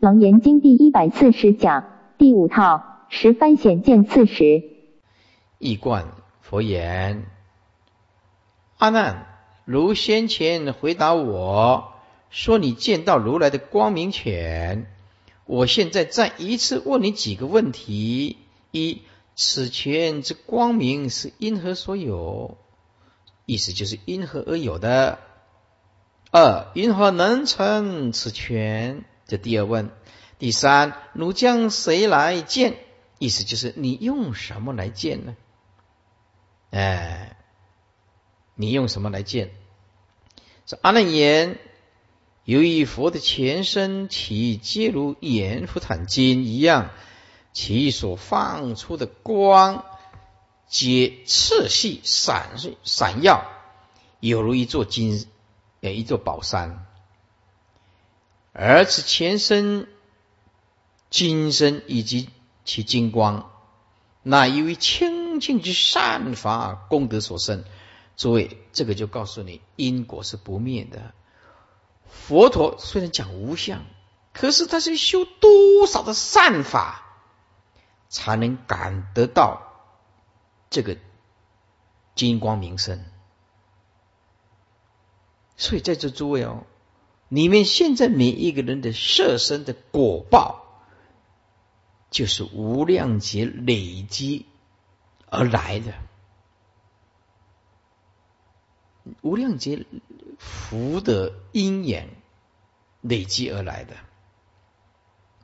楞严经第一百四十讲第五套十番显见四十。一贯佛言：阿难，如先前回答我说，你见到如来的光明权。我现在再一次问你几个问题：一，此权之光明是因何所有？意思就是因何而有的？二，因何能成此权？这第二问，第三，汝将谁来见？意思就是你用什么来见呢？哎，你用什么来见？是阿难言，由于佛的前身，其皆如阎浮坦经一样，其所放出的光，皆赤细闪闪耀，有如一座金，呃，一座宝山。而此前身、金身以及其金光，乃由于清净之善法功德所生。诸位，这个就告诉你，因果是不灭的。佛陀虽然讲无相，可是他是修多少的善法，才能感得到这个金光明身？所以在这诸位哦。你们现在每一个人的设身的果报，就是无量劫累积而来的，无量劫福的因缘累积而来的。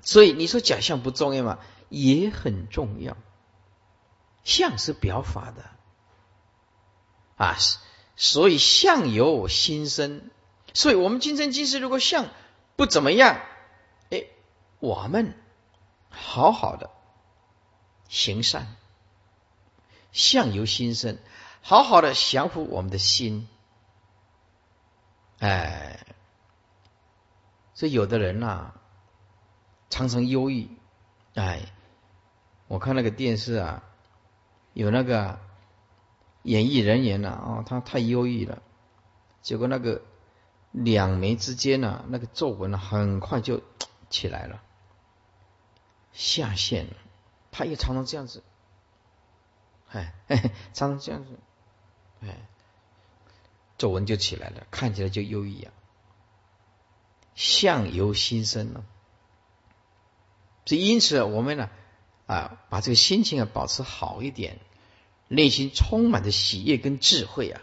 所以你说假象不重要吗？也很重要。相是表法的啊，所以相由心生。所以，我们今生今世如果相不怎么样，哎，我们好好的行善，相由心生，好好的降服我们的心。哎，所以有的人呐，常常忧郁。哎，我看那个电视啊，有那个演艺人员呐，哦，他太忧郁了，结果那个。两眉之间呢，那个皱纹呢很快就 起来了，下线了。他也常常这样子，哎，常常这样子，哎，皱纹就起来了，看起来就忧郁啊。相由心生了，所以因此我们呢啊，把这个心情啊保持好一点，内心充满着喜悦跟智慧啊，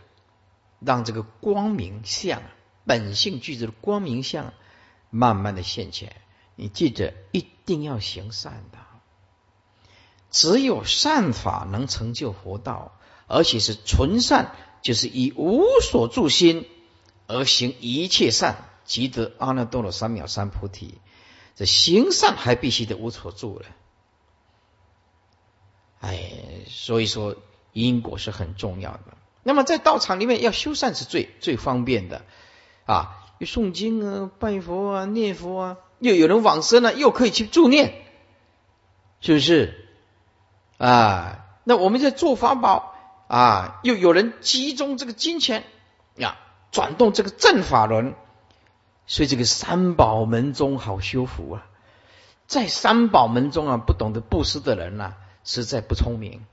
让这个光明相啊。本性具足的光明相，慢慢的现前。你记着，一定要行善的。只有善法能成就佛道，而且是纯善，就是以无所住心而行一切善，即得阿耨多罗三藐三菩提。这行善还必须得无所住了。哎，所以说因果是很重要的。那么在道场里面要修善是最最方便的。啊，诵经啊，拜佛啊，念佛啊，又有人往生了，又可以去助念，是不是？啊，那我们在做法宝啊，又有人集中这个金钱呀，转动这个正法轮，所以这个三宝门中好修福啊。在三宝门中啊，不懂得布施的人呐，实在不聪明。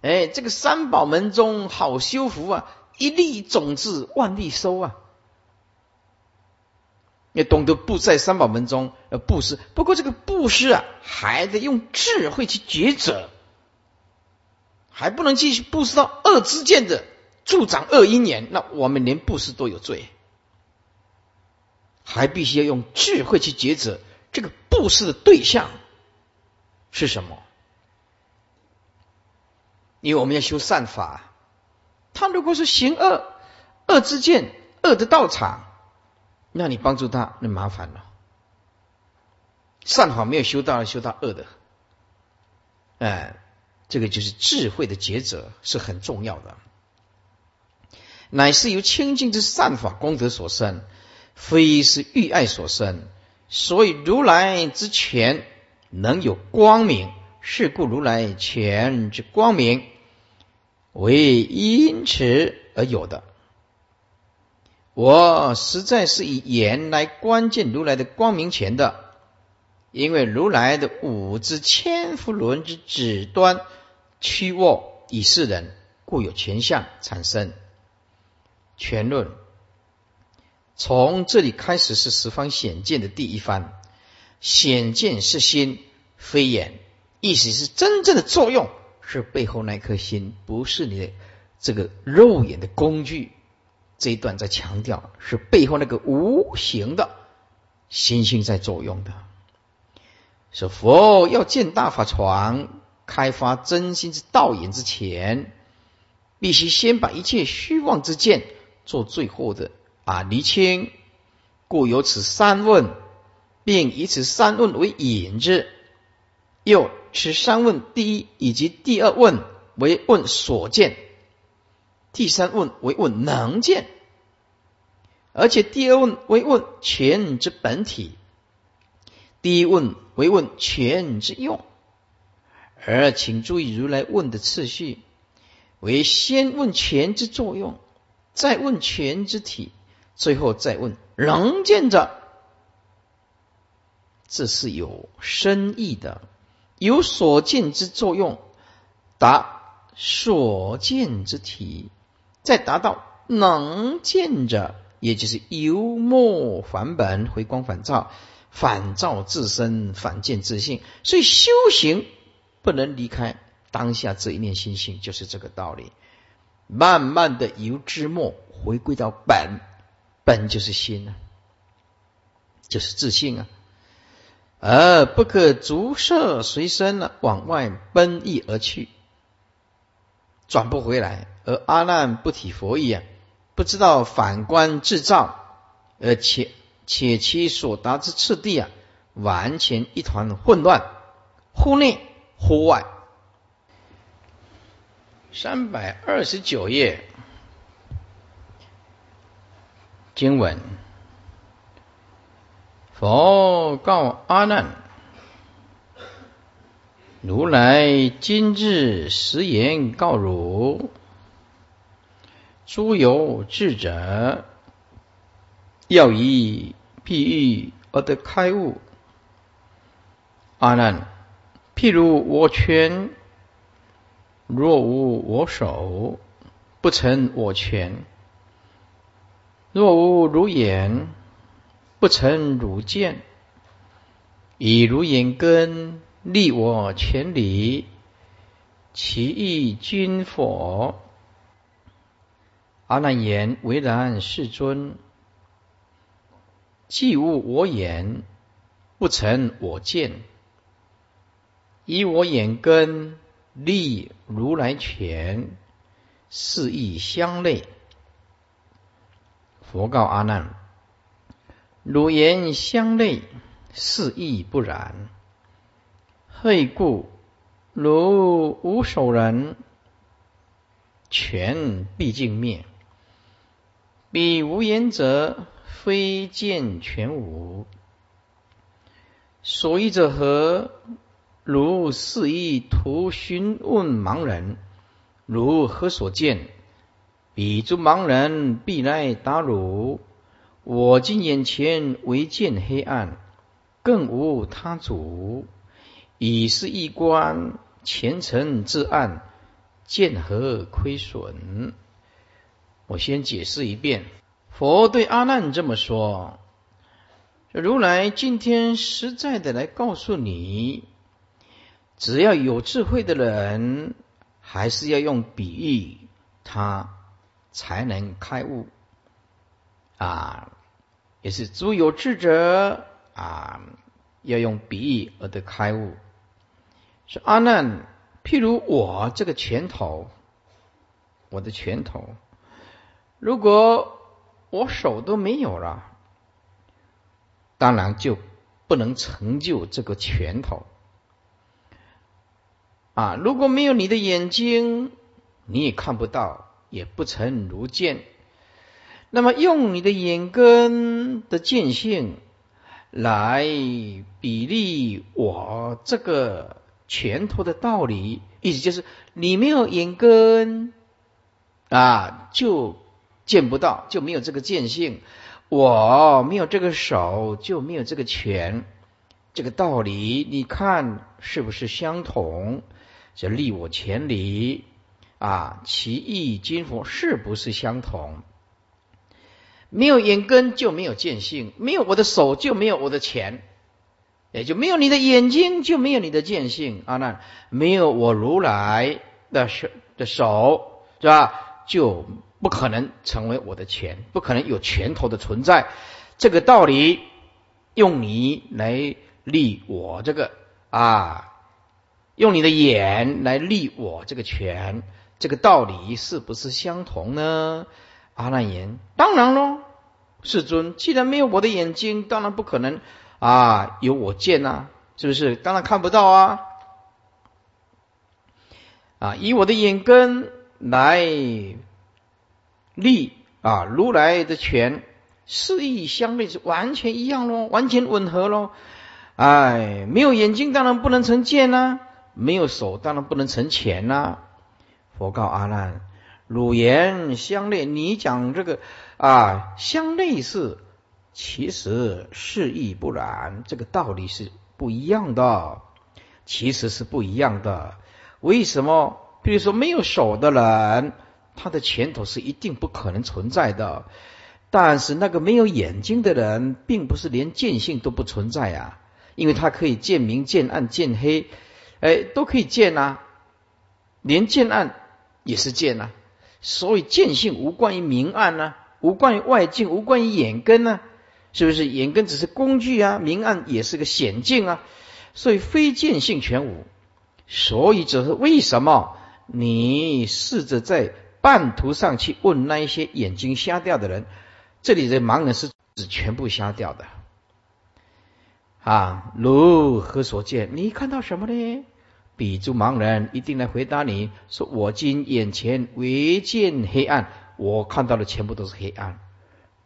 哎，这个三宝门中好修福啊，一粒种子万粒收啊。也懂得布在三宝门中呃布施，不过这个布施啊，还得用智慧去抉择，还不能继续布施到恶之见的助长恶因缘，那我们连布施都有罪，还必须要用智慧去抉择这个布施的对象是什么？因为我们要修善法，他如果是行恶恶之见恶的道场。那你帮助他，那麻烦了。善法没有修到，修到恶的，哎，这个就是智慧的抉择是很重要的。乃是由清净之善法功德所生，非是欲爱所生。所以如来之前能有光明，是故如来前之光明为因此而有的。我实在是以言来关键如来的光明前的，因为如来的五之千佛轮之指端屈握以示人，故有全相产生。全论从这里开始是十方显见的第一番，显见是心，非眼，意思是真正的作用是背后那颗心，不是你的这个肉眼的工具。这一段在强调是背后那个无形的心性在作用的。说佛要见大法床，开发真心之道眼之前，必须先把一切虚妄之见。做最后的啊厘清，故有此三问，并以此三问为引子，又此三问第一以及第二问为问所见，第三问为问能见，而且第二问为问权之本体，第一问为问权之用，而请注意如来问的次序，为先问权之作用。再问全之体，最后再问能见者，这是有深意的，有所见之作用，答所见之体，再达到能见者，也就是由末返本，回光返照，反照自身，反见自性。所以修行不能离开当下这一念心性，就是这个道理。慢慢的由之末回归到本，本就是心啊，就是自信啊，而不可逐色随身了，往外奔逸而去，转不回来。而阿难不体佛意啊，不知道反观制造，而且且其所达之次第啊，完全一团混乱，忽内忽外。三百二十九页经文，佛告阿难：如来今日实言告汝，诸有智者，要以譬喻而得开悟。阿难，譬如我权。若无我手，不成我权；若无如眼，不成如见。以如眼根立我全理，其意君否？阿难言：为然，世尊。既无我眼，不成我见。以我眼根。立如来权，是义相类。佛告阿难：汝言相类，是义不然。何故？如无手人，权必竟灭。彼无言者，非见全无。所依者何？如是意图询问盲人，如何所见？彼诸盲人必来答汝：我今眼前唯见黑暗，更无他主。以是一观，前尘至暗，见何亏损？我先解释一遍。佛对阿难这么说：如来今天实在的来告诉你。只要有智慧的人，还是要用比喻，他才能开悟啊！也是诸有智者啊，要用比喻而得开悟。说阿难，譬如我这个拳头，我的拳头，如果我手都没有了，当然就不能成就这个拳头。啊，如果没有你的眼睛，你也看不到，也不成如见。那么用你的眼根的见性来比例我这个拳头的道理，意思就是你没有眼根啊，就见不到，就没有这个见性；我没有这个手，就没有这个拳。这个道理，你看是不是相同？这利我前理啊，其义今佛是不是相同？没有眼根就没有见性，没有我的手就没有我的钱，也就没有你的眼睛就没有你的见性啊！那没有我如来的手的手是吧？就不可能成为我的钱，不可能有拳头的存在。这个道理用你来立我这个啊，用你的眼来立我这个拳，这个道理是不是相同呢？阿难言：当然喽，世尊，既然没有我的眼睛，当然不可能啊有我见呐，是不是？当然看不到啊！啊，以我的眼根来立啊，如来的权，四意相类是完全一样喽，完全吻合喽。哎，没有眼睛当然不能成见呐，没有手当然不能成钱呐。佛告阿难。汝言相类，你讲这个啊相类似，其实是亦不然，这个道理是不一样的，其实是不一样的。为什么？比如说没有手的人，他的前途是一定不可能存在的。但是那个没有眼睛的人，并不是连见性都不存在啊，因为他可以见明、见暗、见黑，哎，都可以见呐，连见暗也是见呐。所以见性无关于明暗呢，无关于外境，无关于眼根呢，是不是？眼根只是工具啊，明暗也是个显境啊，所以非见性全无。所以这是为什么？你试着在半途上去问那一些眼睛瞎掉的人，这里的盲人是指全部瞎掉的啊？如何所见？你看到什么呢？比诸盲人一定来回答你说：“我今眼前唯见黑暗，我看到的全部都是黑暗，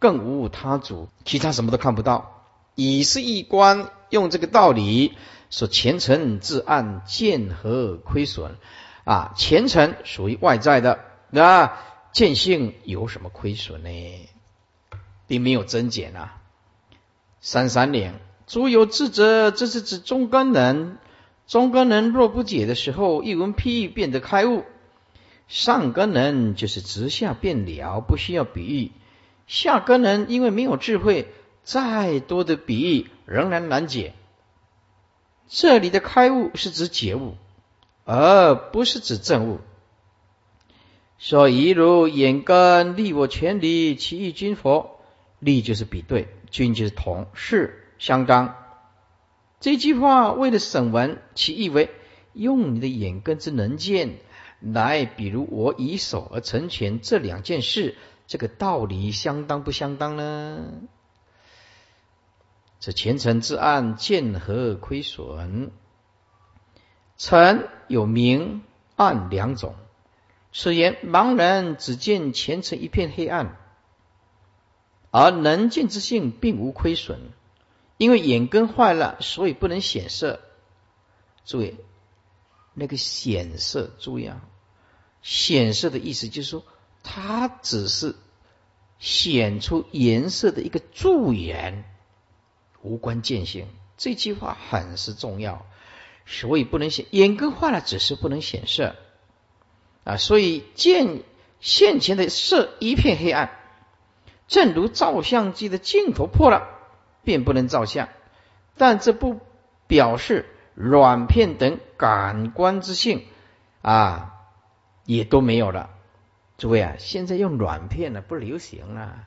更无他主，其他什么都看不到。以是一观，用这个道理说前尘自暗，见何亏损？啊，前尘属于外在的，那见性有什么亏损呢？并没有增减啊。三三两，诸有智者，这是指中根人。”中根人若不解的时候，一闻譬喻便得开悟；上根人就是直下便了，不需要比喻；下根人因为没有智慧，再多的比喻仍然难解。这里的开悟是指解悟，而不是指证悟。所以如眼根立我全理，其义君佛。立就是比对，君就是同，是相当。这句话为了省文，其意为用你的眼根之能见来，比如我以手而成全这两件事，这个道理相当不相当呢？这前尘之暗，见何亏损？尘有明暗两种，此言盲人只见前尘一片黑暗，而能见之性并无亏损。因为眼根坏了，所以不能显色。注意那个显色，注意啊，显色的意思就是说，它只是显出颜色的一个助眼，无关见性。这句话很是重要，所以不能显眼根坏了，只是不能显色啊。所以见现前的色一片黑暗，正如照相机的镜头破了。便不能照相，但这不表示软片等感官之性啊也都没有了。诸位啊，现在用软片了不流行了，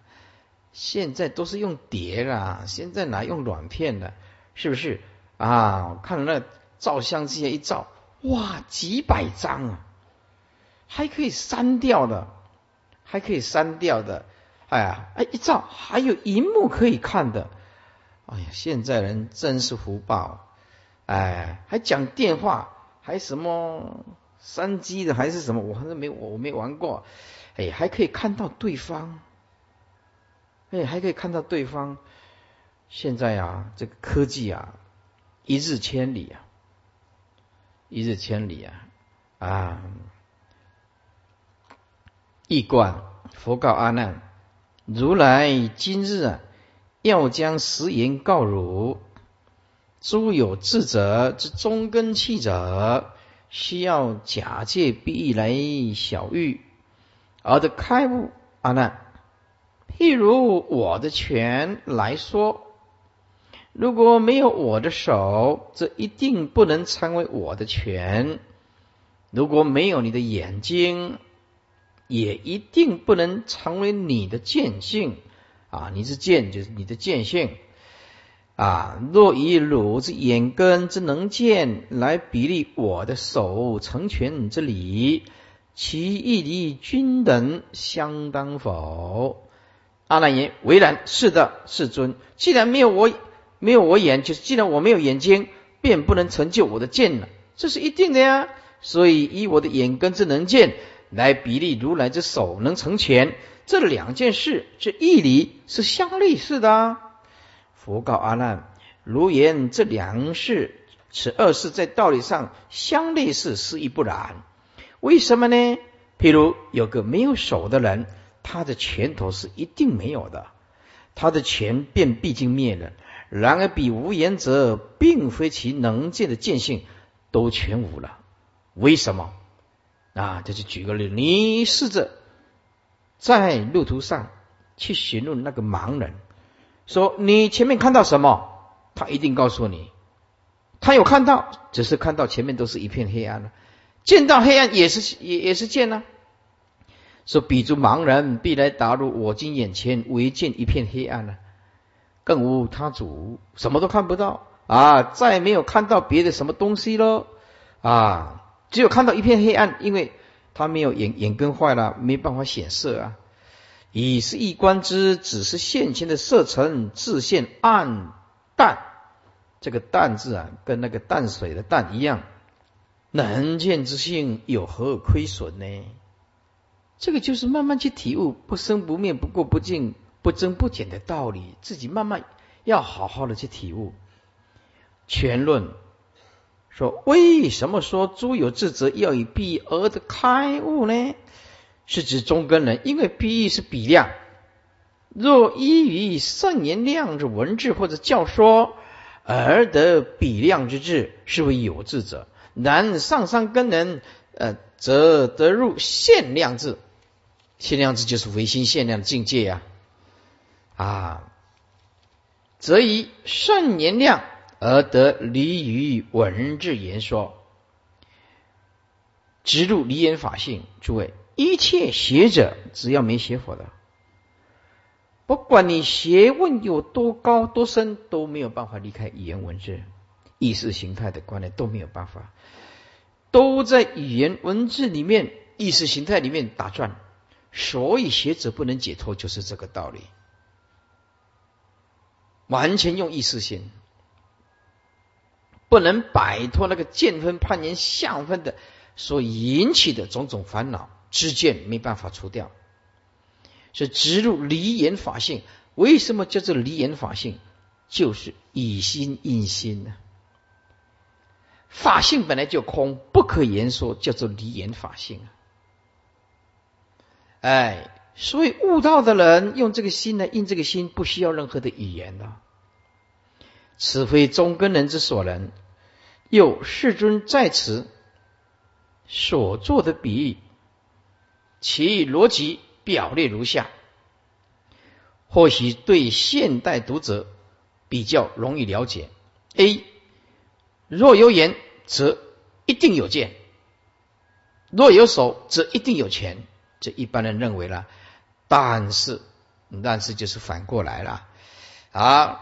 现在都是用碟了，现在哪用软片的？是不是啊？看那照相机一照，哇，几百张啊，还可以删掉的，还可以删掉的。哎呀，哎一照还有荧幕可以看的。哎呀，现在人真是福报，哎，还讲电话，还什么三 G 的，还是什么？我还是没我我没玩过，哎，还可以看到对方，哎，还可以看到对方。现在啊，这个科技啊，一日千里啊，一日千里啊，啊！一观佛告阿难：如来今日啊。要将实言告汝，诸有智者之中根器者，需要假借必义来小喻，而的开悟。阿难，譬如我的拳来说，如果没有我的手，这一定不能成为我的拳；如果没有你的眼睛，也一定不能成为你的见性。啊，你是见，就是你的见性。啊！若以汝之眼根之能见来比例我的手成拳之理，其义理均等相当否？阿难言：为然。是的，世尊。既然没有我，没有我眼，就是既然我没有眼睛，便不能成就我的见了，这是一定的呀。所以以我的眼根之能见来比例如来之手能成拳，这两件事这义理是相类似的。佛告阿难：如言这两事，此二事在道理上相类似，是亦不然。为什么呢？譬如有个没有手的人，他的拳头是一定没有的，他的拳便毕竟灭了。然而彼无言者，并非其能见的见性都全无了。为什么？啊，这就举个例，你试着在路途上去询问那个盲人。说你前面看到什么？他一定告诉你，他有看到，只是看到前面都是一片黑暗了。见到黑暗也是也也是见呢。说比诸盲人必来打入我今眼前，唯见一片黑暗了，更无他主，什么都看不到啊！再没有看到别的什么东西喽啊！只有看到一片黑暗，因为他没有眼眼根坏了，没办法显色啊。以是一观之，只是现前的色尘自现暗淡。这个淡字啊，跟那个淡水的淡一样。能见之性有何亏损呢？这个就是慢慢去体悟不生不灭、不过不净、不增不减的道理，自己慢慢要好好的去体悟。全论说，为什么说诸有智者要以必而得开悟呢？是指中根人，因为比喻是比量。若依于圣言量之文字或者教说而得比量之智，是为有智者；然上上根人，呃，则得入限量智。限量智就是唯心限量的境界呀，啊，则以圣言量而得离于文字言说，直入离言法性。诸位。一切学者，只要没学佛的，不管你学问有多高多深，都没有办法离开语言文字、意识形态的观念，都没有办法，都在语言文字里面、意识形态里面打转。所以学者不能解脱，就是这个道理。完全用意识心，不能摆脱那个见分、攀缘、相分的所引起的种种烦恼。知见没办法除掉，是植入离言法性。为什么叫做离言法性？就是以心印心呢。法性本来就空，不可言说，叫做离言法性啊。哎，所以悟道的人用这个心来印这个心，不需要任何的语言的。此非中根人之所能。有世尊在此所做的比喻。其逻辑表列如下，或许对现代读者比较容易了解。A. 若有眼，则一定有见；若有手，则一定有拳。这一般人认为了，但是，但是就是反过来了啊！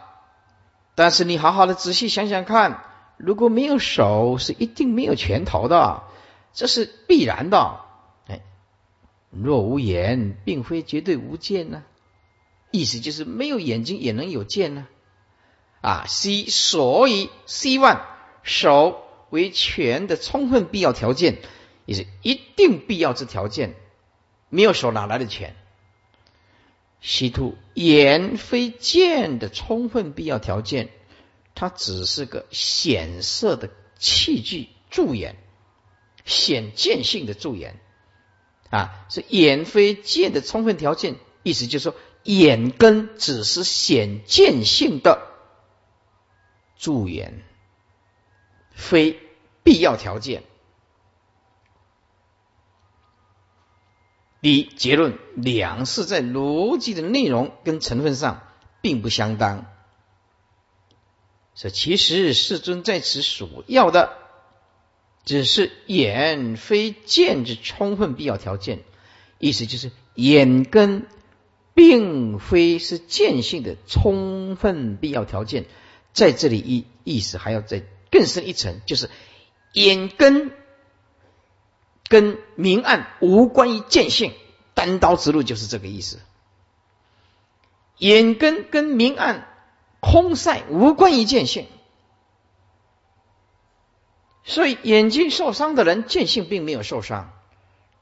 但是你好好的仔细想想看，如果没有手，是一定没有拳头的，这是必然的。若无眼，并非绝对无见呢。意思就是没有眼睛也能有见呢。啊，C，所以 C one 手为权的充分必要条件，也是一定必要之条件。没有手哪来的权？C two 眼非见的充分必要条件，它只是个显色的器具，助眼，显见性的助眼。啊，是眼非见的充分条件，意思就是说，眼根只是显见性的助眼，非必要条件。第一结论，两是在逻辑的内容跟成分上并不相当。这其实世尊在此所要的，只是眼非见之充分必要条件。意思就是眼根并非是见性的充分必要条件。在这里意意思还要再更深一层，就是眼根跟明暗无关于见性，单刀直入就是这个意思。眼根跟明暗空塞无关于见性，所以眼睛受伤的人见性并没有受伤，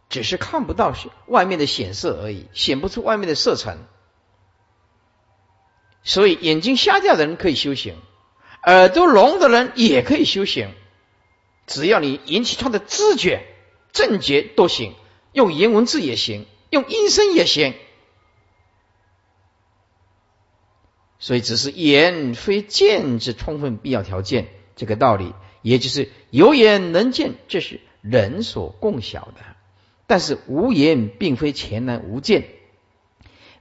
只是看不到外面的显色而已，显不出外面的色尘。所以眼睛瞎掉的人可以修行，耳朵聋的人也可以修行，只要你引起他的知觉、正觉都行，用言文字也行，用音声也行。所以只是眼非见之充分必要条件，这个道理，也就是有眼能见，这是人所共晓的。但是无眼并非全然无见。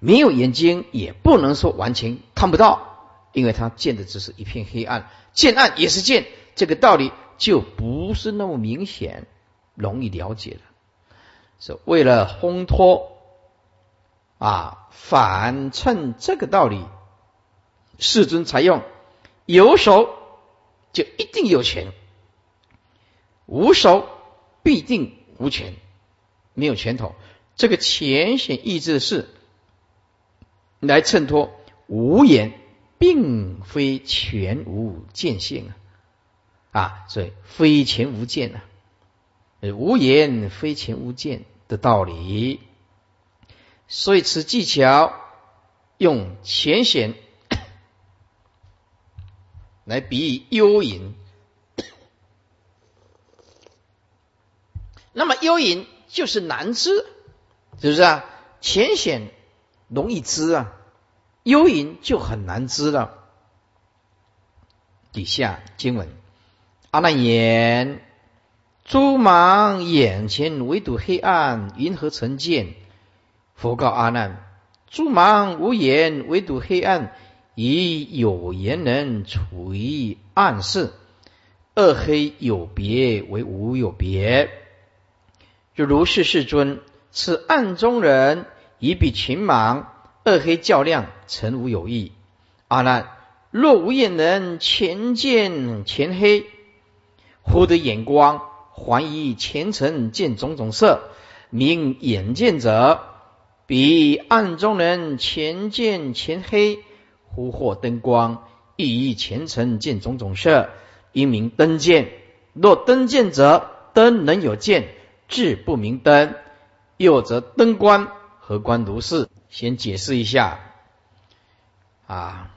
没有眼睛也不能说完全看不到，因为他见的只是一片黑暗，见暗也是见，这个道理就不是那么明显，容易了解了。是为了烘托啊，反衬这个道理，世尊采用有手就一定有权，无手必定无权，没有拳头。这个浅显意志是。来衬托无言，并非全无见性啊！啊，所以非全无见啊，无言非全无见的道理。所以此技巧用浅显来比喻幽隐。那么幽隐就是难知，是不是啊？浅显。容易知啊，幽隐就很难知了。底下经文，阿难言：诸盲眼前唯独黑暗，云何成见？佛告阿难：诸盲无眼，唯独黑暗，以有言人处于暗室，二黑有别为无有别。就如是世尊，此暗中人。以比情盲，二黑较量，诚无有异。阿难，若无眼人前见前黑，忽得眼光，还以前尘见种种色，名眼见者；彼暗中人前见前黑，忽获灯光，亦以前尘见种种色，因名灯见。若灯见者，灯能有见，智不明灯；又则灯观。何观如是？先解释一下啊，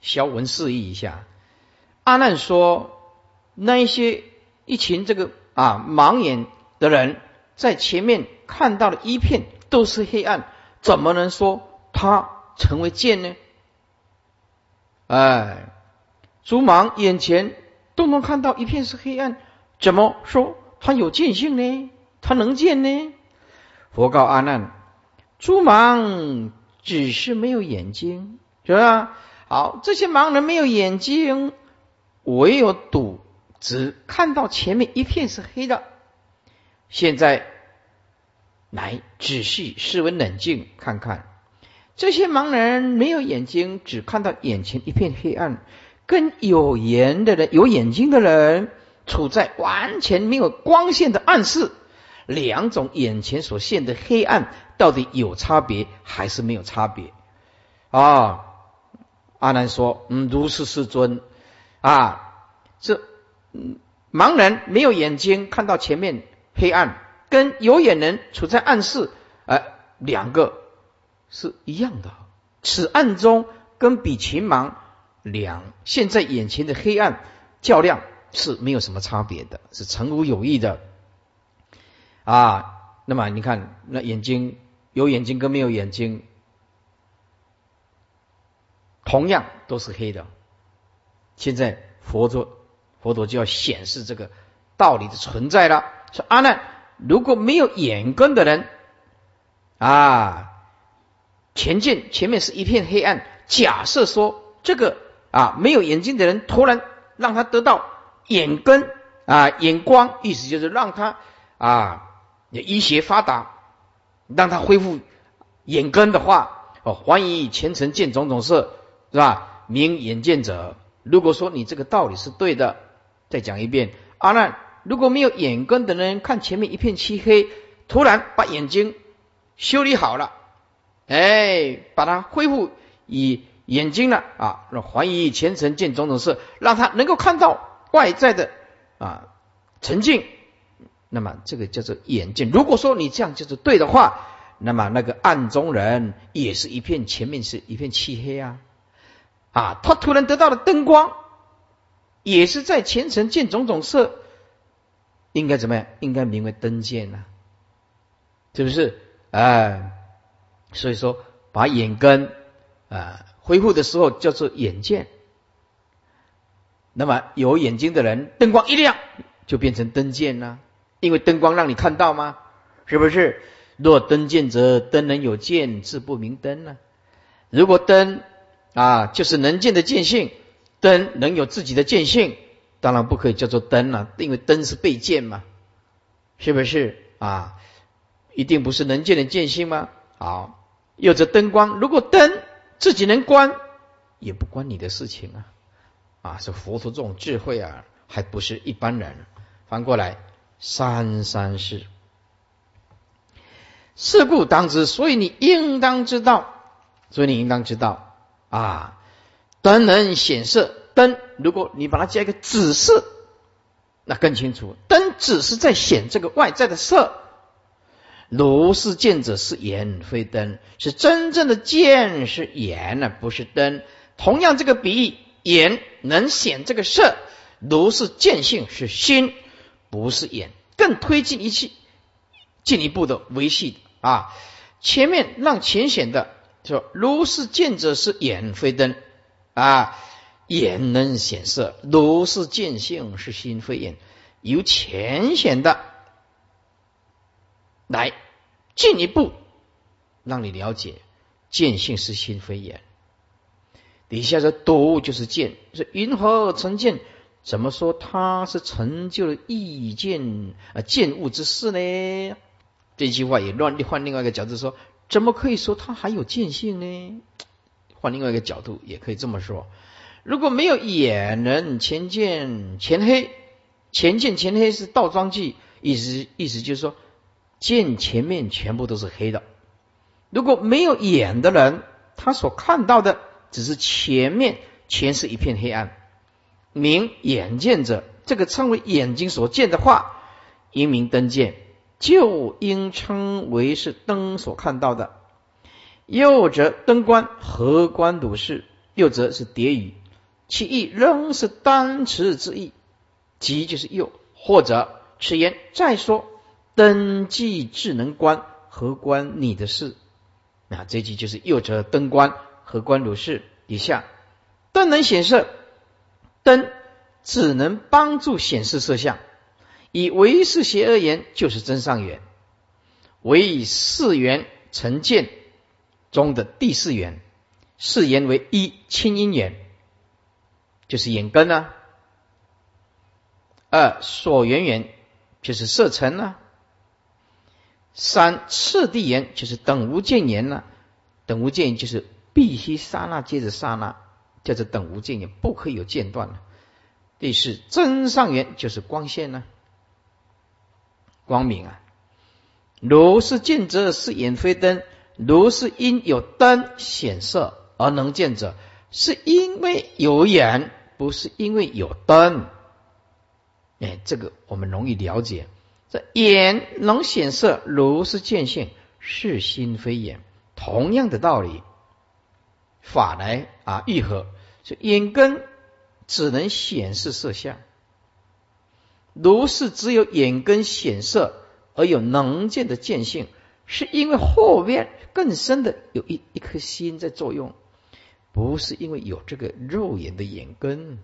消文示意一下。阿难说，那一些一群这个啊盲眼的人，在前面看到的一片都是黑暗，怎么能说他成为见呢？哎，诸盲眼前都能看到一片是黑暗，怎么说他有见性呢？他能见呢？佛告阿难：诸盲只是没有眼睛，是吧？好，这些盲人没有眼睛，唯有赌，只看到前面一片是黑的。现在来仔细、思维、冷静看看，这些盲人没有眼睛，只看到眼前一片黑暗，跟有眼的人、有眼睛的人处在完全没有光线的暗室。两种眼前所现的黑暗，到底有差别还是没有差别？啊，阿难说：“嗯，如是世尊啊，这盲人没有眼睛看到前面黑暗，跟有眼人处在暗室，呃，两个是一样的。此暗中跟比群盲两现在眼前的黑暗较量是没有什么差别的，是诚无有异的。”啊，那么你看，那眼睛有眼睛跟没有眼睛，同样都是黑的。现在佛陀佛陀就要显示这个道理的存在了。说阿难，如果没有眼根的人啊，前进前面是一片黑暗。假设说这个啊没有眼睛的人，突然让他得到眼根啊眼光，意思就是让他啊医学发达，让他恢复眼根的话，哦，欢迎前程见种种色，是吧？明眼见者，如果说你这个道理是对的，再讲一遍，阿难，如果没有眼根的人，看前面一片漆黑，突然把眼睛修理好了，哎，把它恢复。以眼睛了啊，让怀疑前尘见种种事，让他能够看到外在的啊沉静。那么这个叫做眼见。如果说你这样就是对的话，那么那个暗中人也是一片前面是一片漆黑啊啊，他突然得到了灯光，也是在前尘见种种色，应该怎么样？应该名为灯见呐，是不是？哎，所以说把眼根。啊，恢复的时候叫做眼见。那么有眼睛的人，灯光一亮就变成灯见了，因为灯光让你看到吗？是不是？若灯见则灯能有见，自不明灯呢？如果灯啊，就是能见的见性，灯能有自己的见性，当然不可以叫做灯了，因为灯是被见嘛，是不是？啊，一定不是能见的见性吗？好，有着灯光，如果灯。自己能关，也不关你的事情啊！啊，是佛陀这种智慧啊，还不是一般人。反过来，三三世，事故当知，所以你应当知道，所以你应当知道啊，灯能显色，灯如果你把它加一个指示，那更清楚，灯只是在显这个外在的色。如是见者是眼非灯，是真正的见是眼呢，不是灯。同样这个比喻，眼能显这个色，如是见性是心，不是眼。更推进一气，进一步的维系啊。前面让浅显的说，如是见者是眼非灯啊，眼能显色，如是见性是心非眼。由浅显的。来，进一步让你了解见性是心非眼。底下说读就是见，是云何成见？怎么说他是成就了意见啊见物之事呢？这句话也乱换另外一个角度说，怎么可以说他还有见性呢？换另外一个角度也可以这么说：如果没有眼人前见前黑，前见前黑是倒装句，意思意思就是说。见前面全部都是黑的，如果没有眼的人，他所看到的只是前面全是一片黑暗。明眼见者，这个称为眼睛所见的话，因明灯见，就应称为是灯所看到的。右则灯观，何观睹事？右则是叠语，其意仍是单词之意，即就是右，或者此言再说。登记智能观，何关你的事？那，这句就是右者灯观，何关如是？以下灯能显示，灯只能帮助显示色相。以唯识学而言，就是真上缘，为四缘成见中的第四缘。四缘为一清音缘，就是眼根啊；二所缘缘，就是色尘啊。三次第言就是等无见言呢，等无见就是必须刹那接着刹那，叫做等无见言，不可以有间断了。第四真上缘就是光线呢，光明啊。如是见者是眼非灯，如是因有灯显色而能见者，是因为有眼，不是因为有灯。哎，这个我们容易了解。这眼能显色，如是见性，是心非眼。同样的道理，法来啊愈合，就眼根只能显示色相。如是只有眼根显色而有能见的见性，是因为后面更深的有一一颗心在作用，不是因为有这个肉眼的眼根。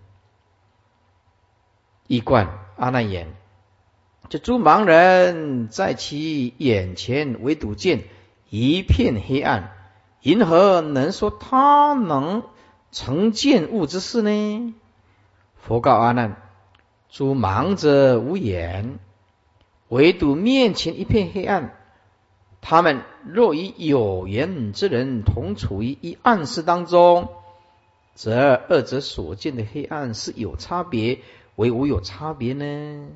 一贯阿难言：这诸盲人在其眼前唯独见一片黑暗，因何能说他能成见物之事呢？佛告阿难：诸盲者无眼，唯独面前一片黑暗。他们若与有缘之人同处于一暗室当中，则二者所见的黑暗是有差别，为无有差别呢？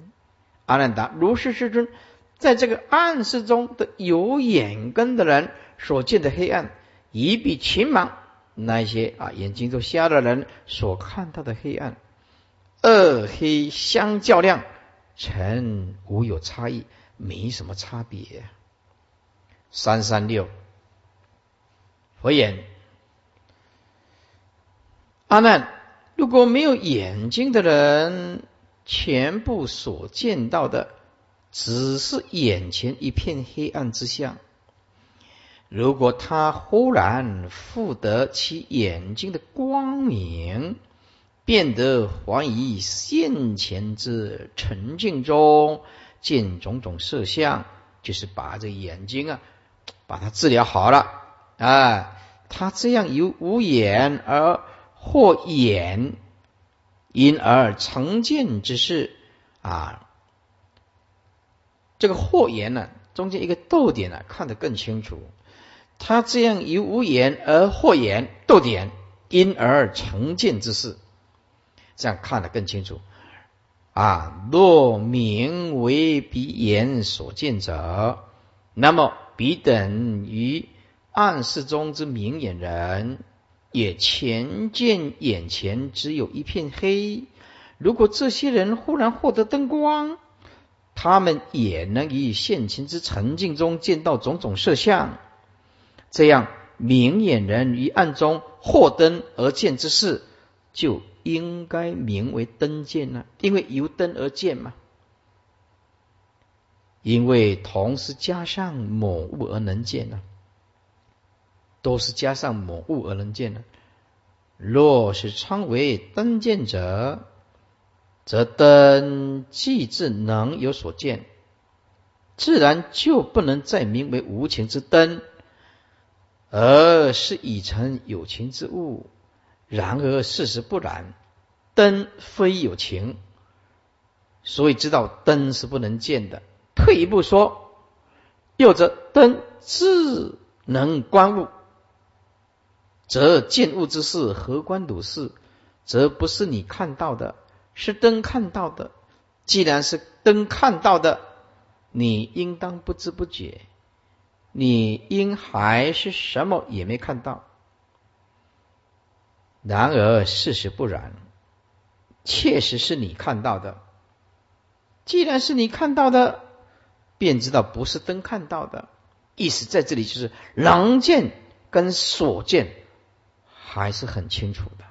阿难达，如是世尊，在这个暗室中的有眼根的人所见的黑暗，已比群盲那些啊眼睛都瞎的人所看到的黑暗，二黑相较量，成无有差异，没什么差别。三三六，佛言：阿难，如果没有眼睛的人，全部所见到的只是眼前一片黑暗之相。如果他忽然复得其眼睛的光明，变得怀疑现前之沉静中见种种色相，就是把这眼睛啊。把它治疗好了，啊，他这样由无眼而或眼，因而成见之事啊，这个或言呢，中间一个逗点呢，看得更清楚。他这样由无言而或言，逗点，因而成见之事，这样看得更清楚。啊，若名为彼眼所见者，那么。彼等于暗室中之明眼人，也前见眼前只有一片黑。如果这些人忽然获得灯光，他们也能以现前之沉静中见到种种色相。这样明眼人于暗中获灯而见之事，就应该名为灯见了，因为由灯而见嘛。因为同时加上某物而能见呢，都是加上某物而能见呢。若是称为灯见者，则灯既自能有所见，自然就不能再名为无情之灯，而是已成有情之物。然而事实不然，灯非有情，所以知道灯是不能见的。退一步说，又则灯自能观物，则见物之事何关鲁事？则不是你看到的，是灯看到的。既然是灯看到的，你应当不知不觉，你应还是什么也没看到。然而事实不然，确实是你看到的。既然是你看到的。便知道不是灯看到的意思，在这里就是能见跟所见还是很清楚的，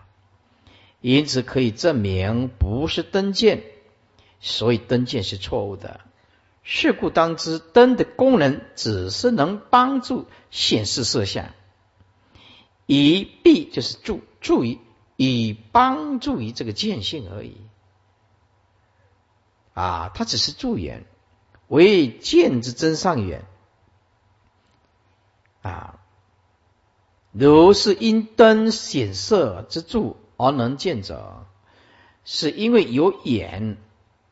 因此可以证明不是灯见，所以灯见是错误的。是故当知灯的功能只是能帮助显示色相，以必就是助助于以帮助于这个见性而已。啊，它只是助眼。为见之真上缘啊，如是因灯显色之助而能见者，是因为有眼，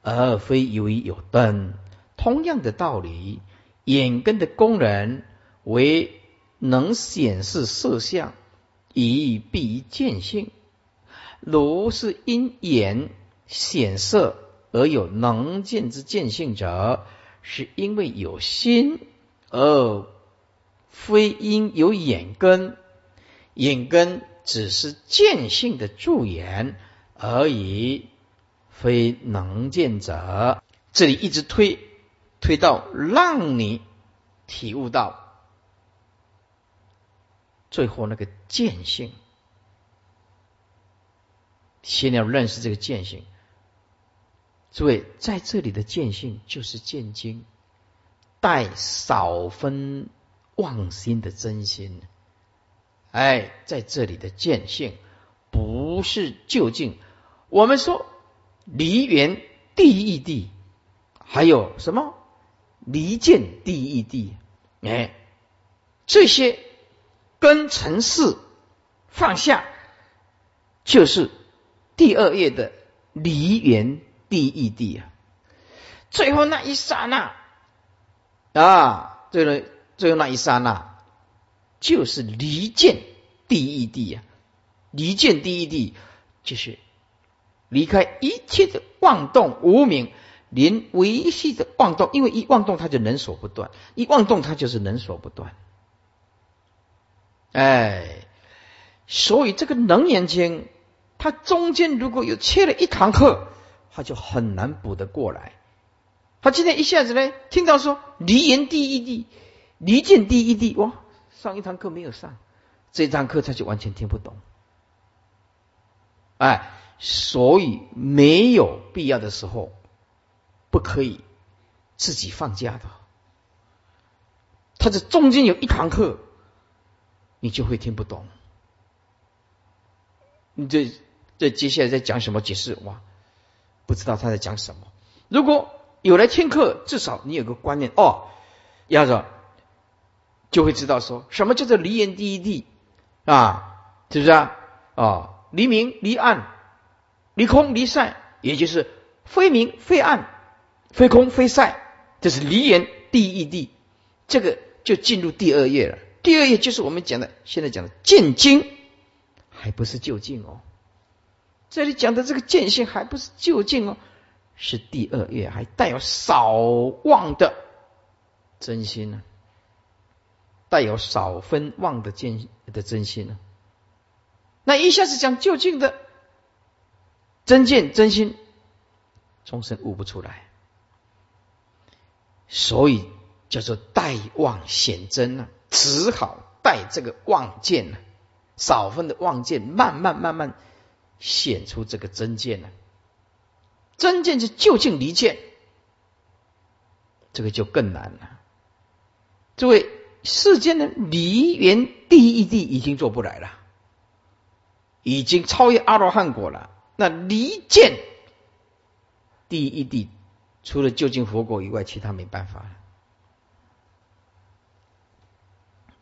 而非由于有灯。同样的道理，眼根的功能为能显示色相，以必见性。如是因眼显色而有能见之见性者。是因为有心，而非因有眼根。眼根只是见性的助眼而已，非能见者。这里一直推，推到让你体悟到最后那个见性。先要认识这个见性。诸位，在这里的见性就是见经，带少分妄心的真心。哎，在这里的见性不是究竟。我们说离缘第一地，还有什么离见第一地？哎，这些跟尘世放下，就是第二页的离缘第一地啊。最后那一刹那啊，最后最后那一刹那，就是离见第一地啊。离见第一地，就是离开一切的妄动无名，连维系的妄动，因为一妄动它就能所不断，一妄动它就是能所不断。哎，所以这个能言经，它中间如果有切了一堂课，它就很难补得过来。他今天一下子呢，听到说离言第一地，离见第一地，哇，上一堂课没有上，这堂课他就完全听不懂。哎，所以没有必要的时候，不可以自己放假的。他这中间有一堂课，你就会听不懂。你这这接下来在讲什么解释？哇，不知道他在讲什么。如果有来听课，至少你有个观念哦，要着就会知道说什么叫做离言第一地啊？是不是啊？啊？离明离暗，离空离散，也就是非明非暗，非空非散，这是离言第一地。这个就进入第二页了。第二页就是我们讲的，现在讲的见经，还不是究竟哦。这里讲的这个见性还不是究竟哦，是第二页，还带有少望的真心呢，带有少分妄的见的真心呢。那一下子讲究竟的真见真心，终身悟不出来，所以叫做带妄显真呢，只好带这个妄见呢，少分的妄见，慢慢慢慢显出这个真见呢。真见是究竟离见，这个就更难了。诸位，世间的离缘第一地已经做不来了。已经超越阿罗汉果了。那离见第一地，除了究竟佛果以外，其他没办法了。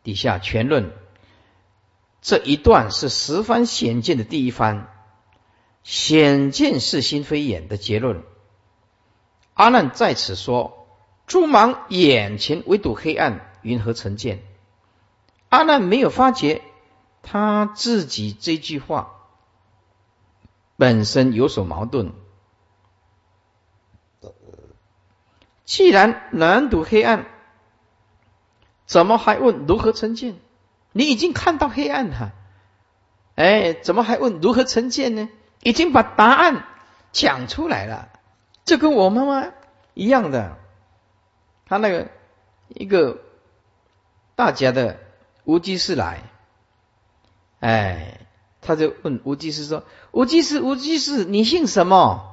底下全论这一段是十番显见的第一番，显见是心非眼的结论。阿难在此说：诸盲眼前唯独黑暗，云何成见？阿难没有发觉。他自己这句话本身有所矛盾。既然难睹黑暗，怎么还问如何成见？你已经看到黑暗了，哎，怎么还问如何成见呢？已经把答案讲出来了，这跟我妈妈一样的，他那个一个大家的无机士来。哎，他就问无忌士说：“无忌士，无忌士，你姓什么？”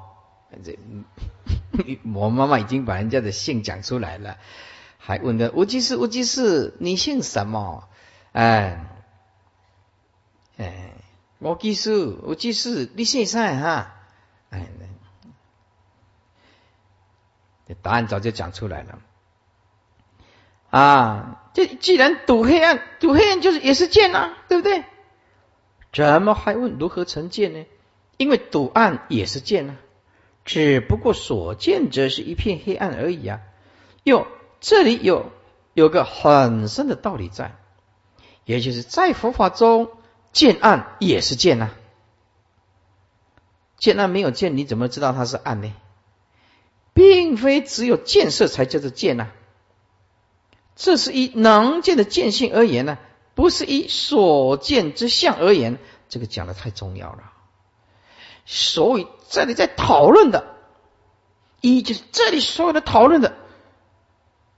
这 我妈妈已经把人家的姓讲出来了，还问的无忌士，无忌士，你姓什么？哎哎，无忌士，无忌士，你姓啥哈？哎，答案早就讲出来了。啊，这既然赌黑暗，赌黑暗就是也是剑啊，对不对？怎么还问如何成见呢？因为赌暗也是见啊，只不过所见者是一片黑暗而已啊。哟，这里有有个很深的道理在，也就是在佛法中见暗也是见啊。见暗没有见，你怎么知道它是暗呢？并非只有见色才叫做见呐，这是以能见的见性而言呢。不是以所见之相而言，这个讲的太重要了。所以这里在讨论的，一就是这里所有的讨论的，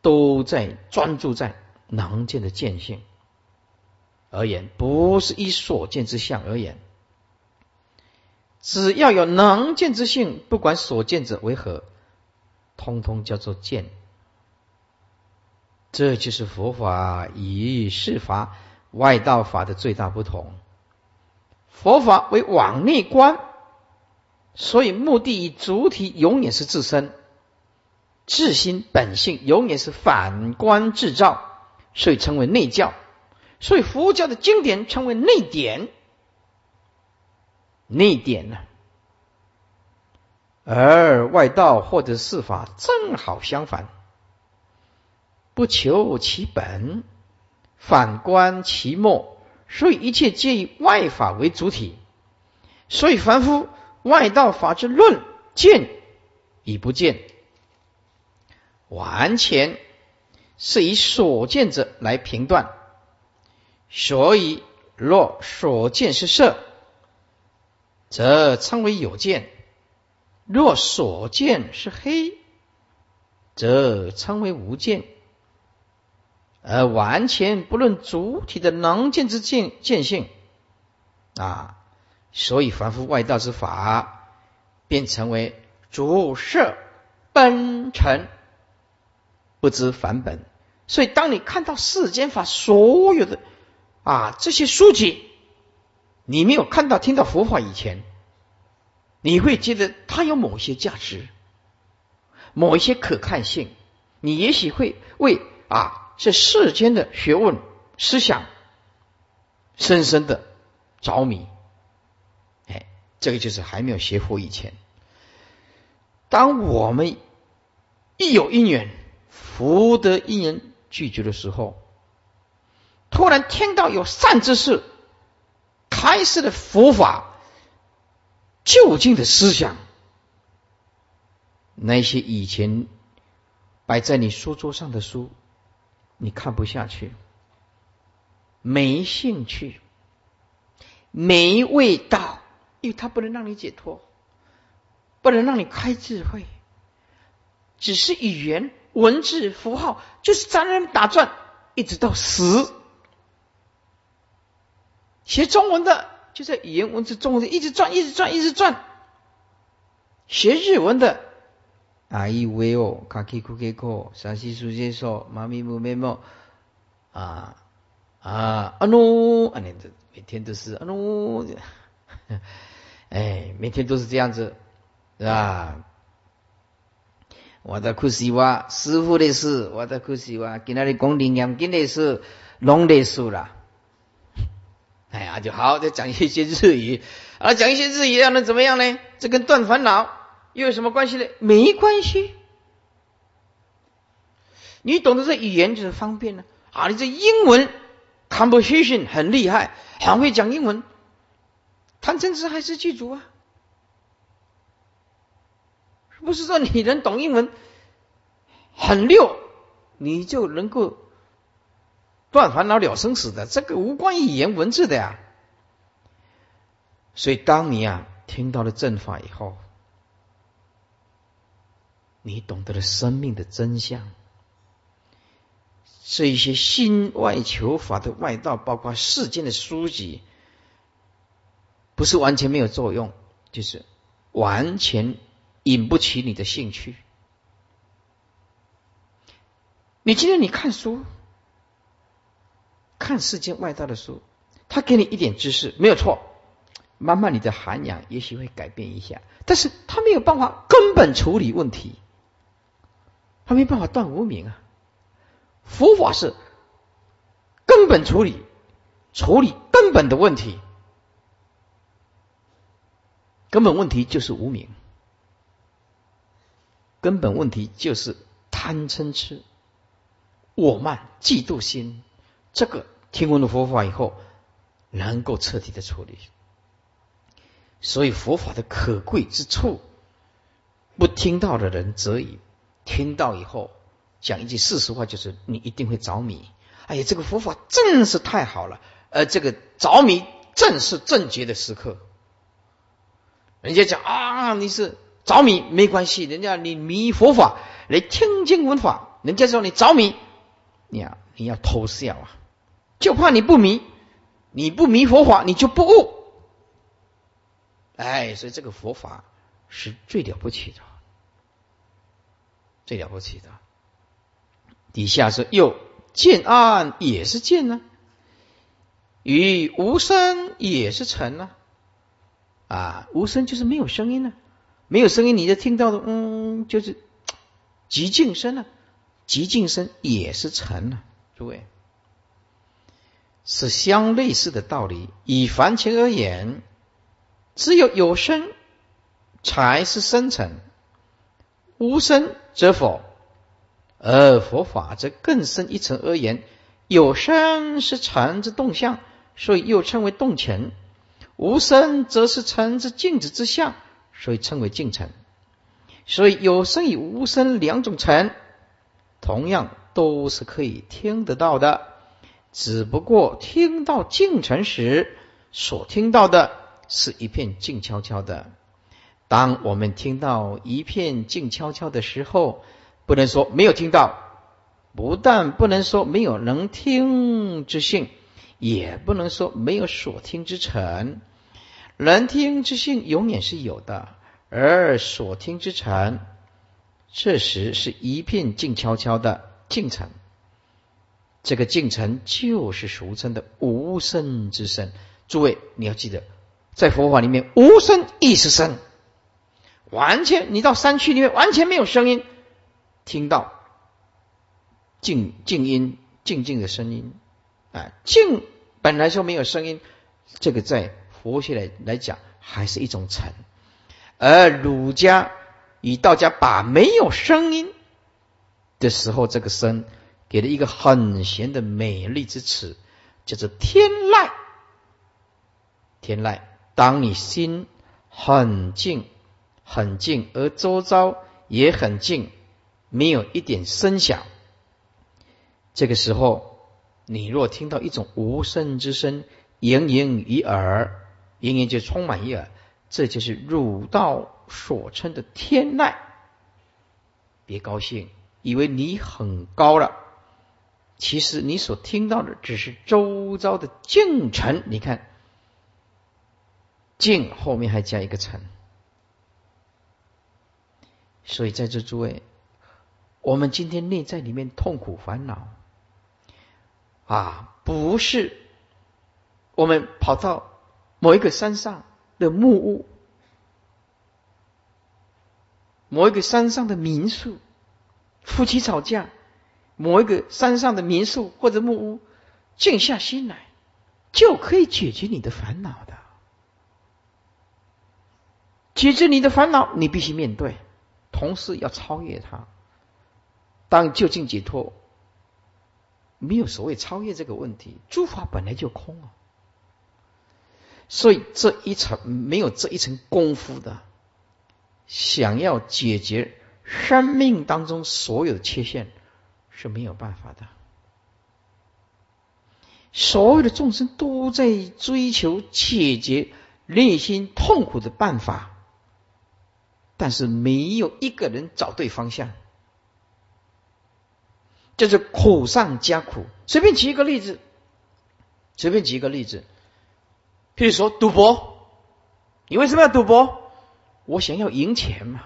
都在专注在能见的见性而言，不是以所见之相而言。只要有能见之性，不管所见者为何，通通叫做见。这就是佛法与世法、外道法的最大不同。佛法为往内观，所以目的与主体永远是自身，自心本性永远是反观自照，所以称为内教。所以佛教的经典称为内典，内典呢，而外道或者事法正好相反，不求其本，反观其末，所以一切皆以外法为主体。所以凡夫。外道法之论见与不见，完全是以所见者来评断。所以，若所见是色，则称为有见；若所见是黑，则称为无见。而完全不论主体的能见之见见性啊。所以，凡夫外道之法，便成为主色奔尘，不知凡本。所以，当你看到世间法所有的啊这些书籍，你没有看到、听到佛法以前，你会觉得它有某些价值，某一些可看性。你也许会为啊这世间的学问、思想，深深的着迷。哎这个就是还没有学佛以前，当我们一有因缘，福德因缘聚集的时候，突然听到有善知识开示的佛法，究竟的思想，那些以前摆在你书桌上的书，你看不下去，没兴趣，没味道。因为它不能让你解脱，不能让你开智慧，只是语言、文字、符号，就是在那打转，一直到死。学中文的就在语言、文字、中文一直转、一直转、一直转。学日文的，啊伊维哦，卡基库给克，山西苏接受，妈咪木咩木，啊啊啊努，啊你这每天都是啊努。哎，每天都是这样子，是吧？我的苦西哇，师傅的事，我的苦西哇，给那里讲灵验，跟的是龙的事了。哎呀，就好，再讲一些日语，啊，讲一些日语，要能怎么样呢？这跟断烦恼又有什么关系呢？没关系。你懂得这语言就是方便了啊！你这英文，composition 很厉害，很会讲英文。谈政治还是具足啊？不是说你能懂英文很溜，你就能够断烦恼了生死的，这个无关语言文字的呀。所以，当你啊听到了正法以后，你懂得了生命的真相，这一些心外求法的外道，包括世间的书籍。不是完全没有作用，就是完全引不起你的兴趣。你今天你看书，看世间外道的书，他给你一点知识没有错，慢慢你的涵养也许会改变一下，但是他没有办法根本处理问题，他没办法断无明啊。佛法是根本处理，处理根本的问题。根本问题就是无明，根本问题就是贪嗔痴、我慢、嫉妒心。这个听闻了佛法以后，能够彻底的处理。所以佛法的可贵之处，不听到的人则已；听到以后，讲一句事实话，就是你一定会着迷。哎呀，这个佛法真是太好了！而这个着迷正是正觉的时刻。人家讲啊，你是着迷没关系，人家你迷佛法来听经闻法，人家说你着迷，你啊你要偷笑啊，就怕你不迷，你不迷佛法，你就不悟。哎，所以这个佛法是最了不起的，最了不起的。底下是又见暗也是见呢，与无声也是尘呢。啊，无声就是没有声音呢，没有声音，你就听到的，嗯，就是极静声啊，极静声也是尘啊，诸位，是相类似的道理。以凡情而言，只有有声才是深沉，无声则否。而佛法则更深一层而言，有声是禅之动向，所以又称为动尘；无声则是禅之静止之相，所以称为静尘。所以有声与无声两种尘，同样都是可以听得到的，只不过听到静尘时，所听到的是一片静悄悄的。当我们听到一片静悄悄的时候，不能说没有听到，不但不能说没有能听之性，也不能说没有所听之成。能听之性永远是有的，而所听之成，这时是一片静悄悄的静尘。这个静尘就是俗称的无声之声。诸位，你要记得，在佛法里面，无声亦是声，完全你到山区里面完全没有声音。听到静静音、静静的声音啊，静本来说没有声音，这个在佛学来来讲还是一种沉。而儒家与道家把没有声音的时候，这个声给了一个很玄的美丽之词，叫做天籁。天籁，当你心很静、很静，而周遭也很静。没有一点声响，这个时候，你若听到一种无声之声，盈盈于耳，盈盈就充满于耳，这就是儒道所称的天籁。别高兴，以为你很高了，其实你所听到的只是周遭的静尘。你看，静后面还加一个尘，所以在这诸位。我们今天内在里面痛苦烦恼啊，不是我们跑到某一个山上的木屋，某一个山上的民宿，夫妻吵架，某一个山上的民宿或者木屋，静下心来就可以解决你的烦恼的。解决你的烦恼，你必须面对，同时要超越它。当就近解脱，没有所谓超越这个问题，诸法本来就空啊。所以这一层没有这一层功夫的，想要解决生命当中所有的缺陷是没有办法的。所有的众生都在追求解决内心痛苦的办法，但是没有一个人找对方向。就是苦上加苦。随便举一个例子，随便举一个例子，譬如说赌博，你为什么要赌博？我想要赢钱嘛，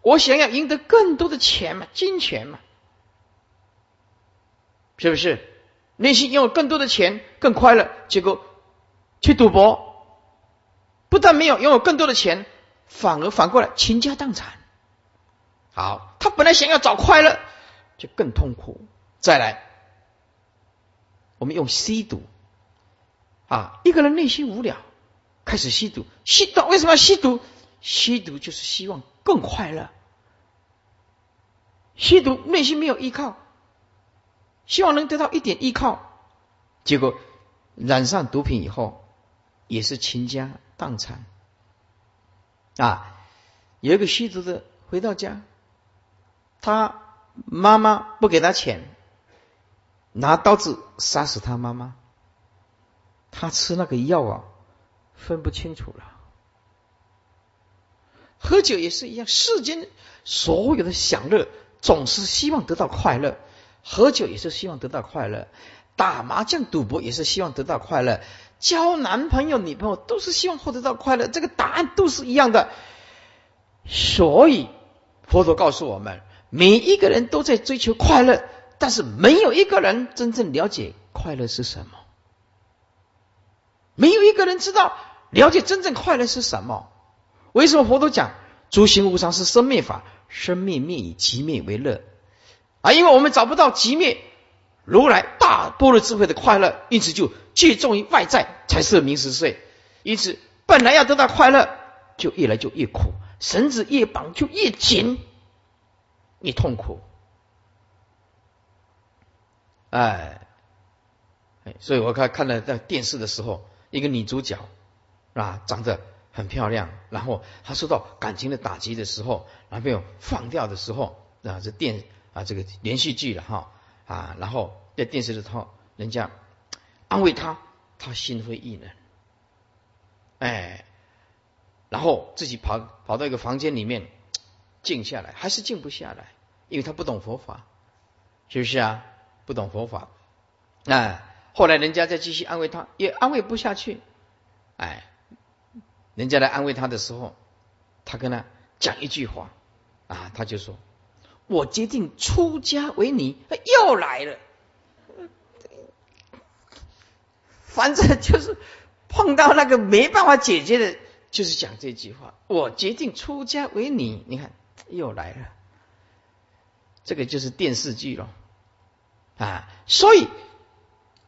我想要赢得更多的钱嘛，金钱嘛，是不是？内心拥有更多的钱，更快乐。结果去赌博，不但没有拥有更多的钱，反而反过来倾家荡产。好，他本来想要找快乐。就更痛苦。再来，我们用吸毒啊，一个人内心无聊，开始吸毒。吸毒为什么要吸毒？吸毒就是希望更快乐。吸毒内心没有依靠，希望能得到一点依靠，结果染上毒品以后，也是倾家荡产。啊，有一个吸毒的回到家，他。妈妈不给他钱，拿刀子杀死他妈妈。他吃那个药啊，分不清楚了。喝酒也是一样，世间所有的享乐总是希望得到快乐，喝酒也是希望得到快乐，打麻将、赌博也是希望得到快乐，交男朋友、女朋友都是希望获得到快乐，这个答案都是一样的。所以佛陀告诉我们。每一个人都在追求快乐，但是没有一个人真正了解快乐是什么。没有一个人知道了解真正快乐是什么。为什么佛陀讲诸行无常是生灭法，生灭灭以即灭为乐啊？因为我们找不到即灭如来大般若智慧的快乐，因此就借重于外在才是名实税。因此本来要得到快乐，就越来就越苦，绳子越绑就越紧，越痛苦。哎。所以我看看了在电视的时候，一个女主角啊，长得很漂亮，然后她受到感情的打击的时候，男朋友放掉的时候啊，这电啊这个连续剧了哈啊，然后在电视里头，人家安慰他，他心灰意冷，哎，然后自己跑跑到一个房间里面静下来，还是静不下来，因为他不懂佛法，是不是啊？不懂佛法，哎。后来人家再继续安慰他，也安慰不下去。哎，人家来安慰他的时候，他跟他讲一句话啊，他就说：“我决定出家为尼。”又来了，反正就是碰到那个没办法解决的，就是讲这句话：“我决定出家为尼。”你看又来了，这个就是电视剧了啊，所以。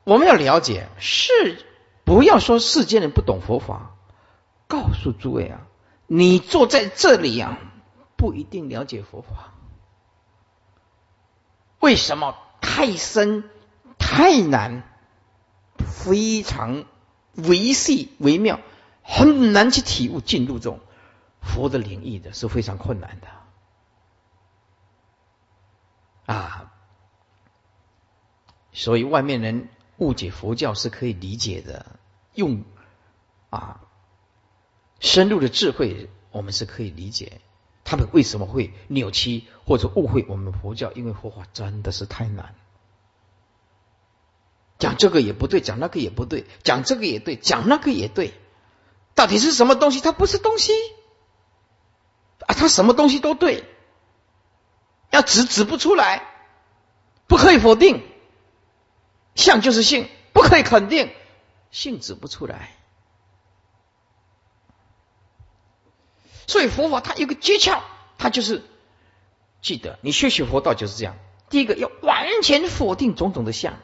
我们要了解，是不要说世间人不懂佛法。告诉诸位啊，你坐在这里啊，不一定了解佛法。为什么？太深、太难，非常维细微妙，很难去体悟进入这种佛的领域的是非常困难的啊。所以外面人。误解佛教是可以理解的，用啊深入的智慧，我们是可以理解他们为什么会扭曲或者误会我们佛教，因为佛法真的是太难，讲这个也不对，讲那个也不对，讲这个也对，讲那个也对，到底是什么东西？它不是东西。啊，它什么东西都对，要指指不出来，不可以否定。相就是性，不可以肯定，性指不出来。所以佛法它有个诀窍，它就是记得你学习佛道就是这样。第一个要完全否定种种的相，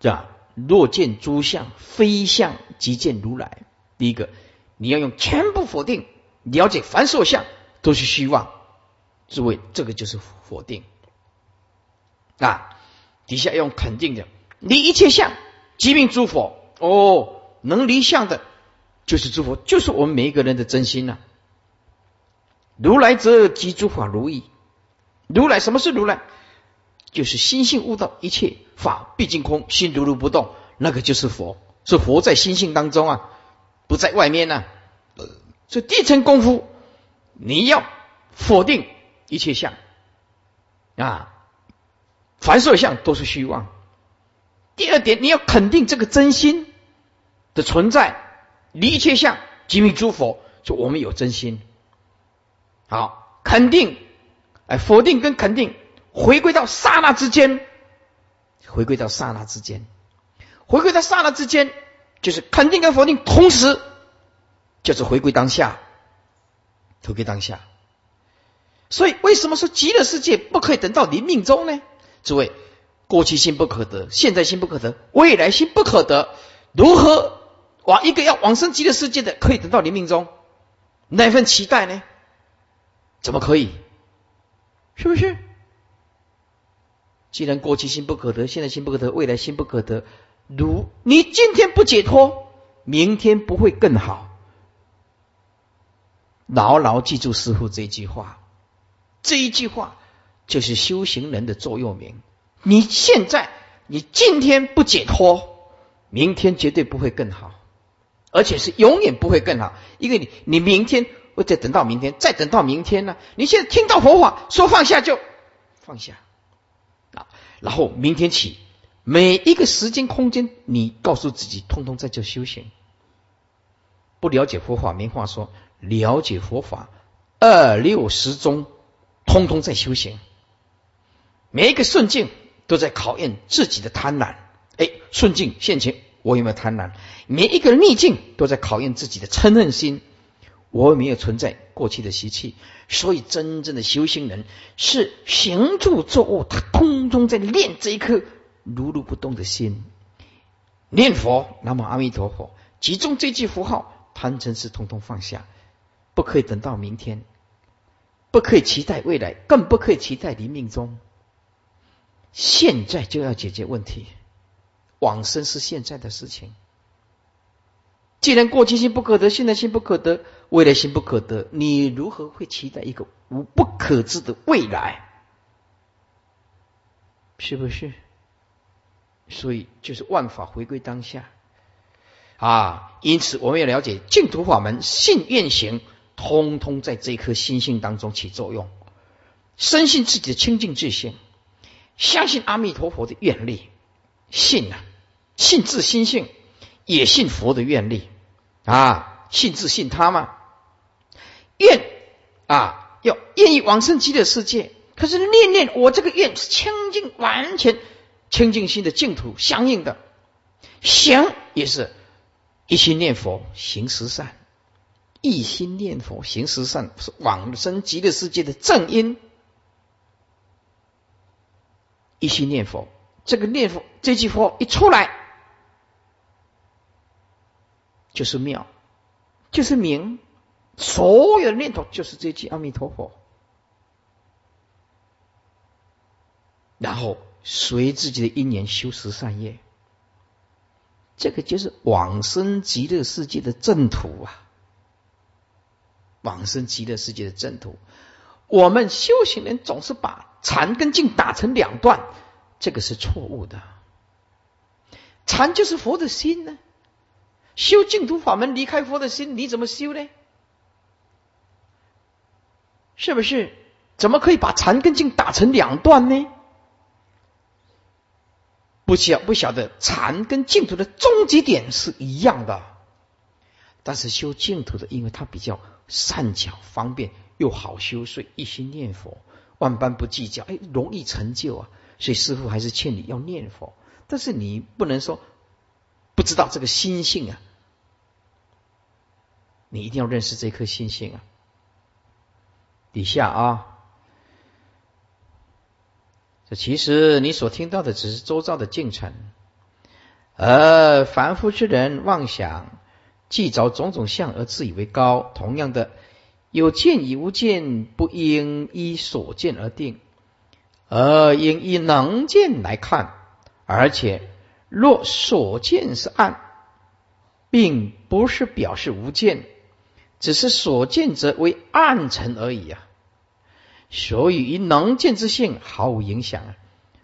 这样若见诸相非相，即见如来。第一个你要用全部否定，了解凡所相都是虚妄。诸位，这个就是否定啊。底下用肯定的，离一切相，即名诸佛。哦，能离相的，就是诸佛，就是我们每一个人的真心呐。如来则即诸法如意。如来什么是如来？就是心性悟到，一切法毕竟空，心如如不动，那个就是佛。是佛在心性当中啊，不在外面呐。所以第一层功夫，你要否定一切相啊。凡所相都是虚妄。第二点，你要肯定这个真心的存在，离一切相即名诸佛，说我们有真心。好，肯定，哎，否定跟肯定，回归到刹那之间，回归到刹那之间，回归到刹那之间，就是肯定跟否定同时，就是回归当下，回归当下。所以，为什么说极乐世界不可以等到临命中呢？诸位，过去心不可得，现在心不可得，未来心不可得，如何往一个要往生极乐世界的，可以等到临命中？那份期待呢？怎么可以？是不是？既然过去心不可得，现在心不可得，未来心不可得，如你今天不解脱，明天不会更好。牢牢记住师傅这一句话，这一句话。就是修行人的座右铭。你现在，你今天不解脱，明天绝对不会更好，而且是永远不会更好。因为你，你明天或者等到明天，再等到明天呢？你现在听到佛法说放下就放下啊，然后明天起，每一个时间空间，你告诉自己，通通在做修行。不了解佛法没话说，了解佛法，二六十中，通通在修行。每一个顺境都在考验自己的贪婪。哎，顺境现前，我有没有贪婪？每一个逆境都在考验自己的嗔恨心。我没有存在过去的习气，所以真正的修行人是行住坐卧，他空中在练这一颗如如不动的心，念佛，南无阿弥陀佛，集中这句符号，贪嗔痴通通放下，不可以等到明天，不可以期待未来，更不可以期待临命中，现在就要解决问题，往生是现在的事情。既然过去心不可得，现在心不可得，未来心不可得，你如何会期待一个无不可知的未来？是不是？所以就是万法回归当下啊！因此我们要了解净土法门，信愿行，通通在这颗心性当中起作用。深信自己的清净自性，相信阿弥陀佛的愿力，信啊，信自心性，也信佛的愿力。啊，信自信他嘛，愿啊，要愿意往生极乐世界。可是念念我这个愿是清净完全清净心的净土相应的，行也是一心念佛行十善，一心念佛行十善是往生极乐世界的正因。一心念佛，这个念佛这句佛一出来。就是妙，就是明，所有的念头就是这句阿弥陀佛，然后随自己的因缘修十善业，这个就是往生极乐世界的正途啊！往生极乐世界的正途，我们修行人总是把禅跟净打成两段，这个是错误的。禅就是佛的心呢。修净土法门，离开佛的心，你怎么修呢？是不是？怎么可以把禅跟净打成两段呢？不晓不晓得，禅跟净土的终极点是一样的。但是修净土的，因为它比较善巧方便又好修，所以一心念佛，万般不计较，哎，容易成就啊。所以师傅还是劝你要念佛，但是你不能说。不知道这个心性啊，你一定要认识这颗心性啊。底下啊，这其实你所听到的只是周遭的进程，而凡夫之人妄想，既着种种相而自以为高。同样的，有见与无见，不应依所见而定，而应依能见来看，而且。若所见是暗，并不是表示无见，只是所见则为暗沉而已啊。所以与能见之性毫无影响啊。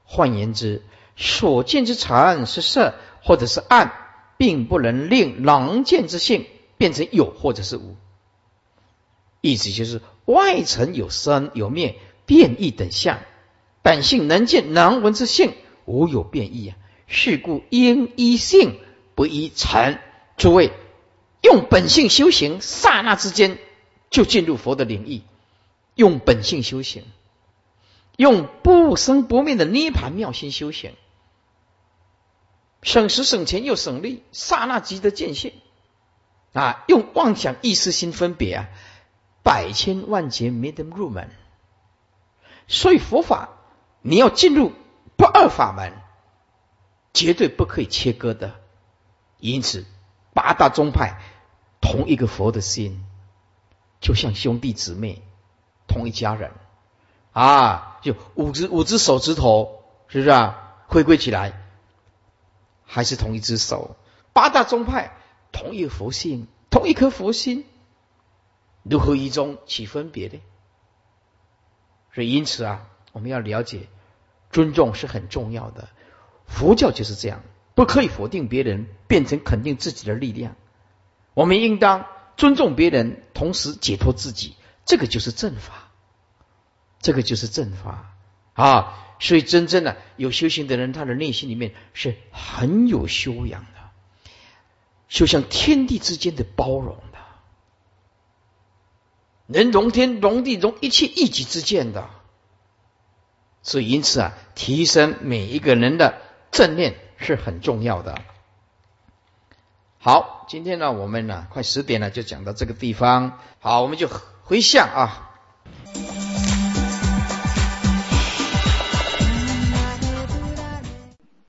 换言之，所见之尘是色或者是暗，并不能令能见之性变成有或者是无。意思就是，外层有生有灭、变异等相，本性能见能闻之性无有变异啊。是故应依性不依尘。诸位用本性修行，刹那之间就进入佛的领域。用本性修行，用不生不灭的涅盘妙心修行，省时省钱又省力，刹那即得见性。啊，用妄想意识心分别啊，百千万劫没得入门。所以佛法你要进入不二法门。绝对不可以切割的，因此八大宗派同一个佛的心，就像兄弟姊妹，同一家人啊，就五只五只手指头，是不是啊？回归起来还是同一只手。八大宗派同一个佛性，同一颗佛心，如何一中起分别呢？所以因此啊，我们要了解尊重是很重要的。佛教就是这样，不可以否定别人，变成肯定自己的力量。我们应当尊重别人，同时解脱自己。这个就是正法，这个就是正法啊！所以真正的有修行的人，他的内心里面是很有修养的，就像天地之间的包容的，能容天容地容一切一己之见的。所以因此啊，提升每一个人的。正念是很重要的。好，今天呢，我们呢，快十点了，就讲到这个地方。好，我们就回向啊。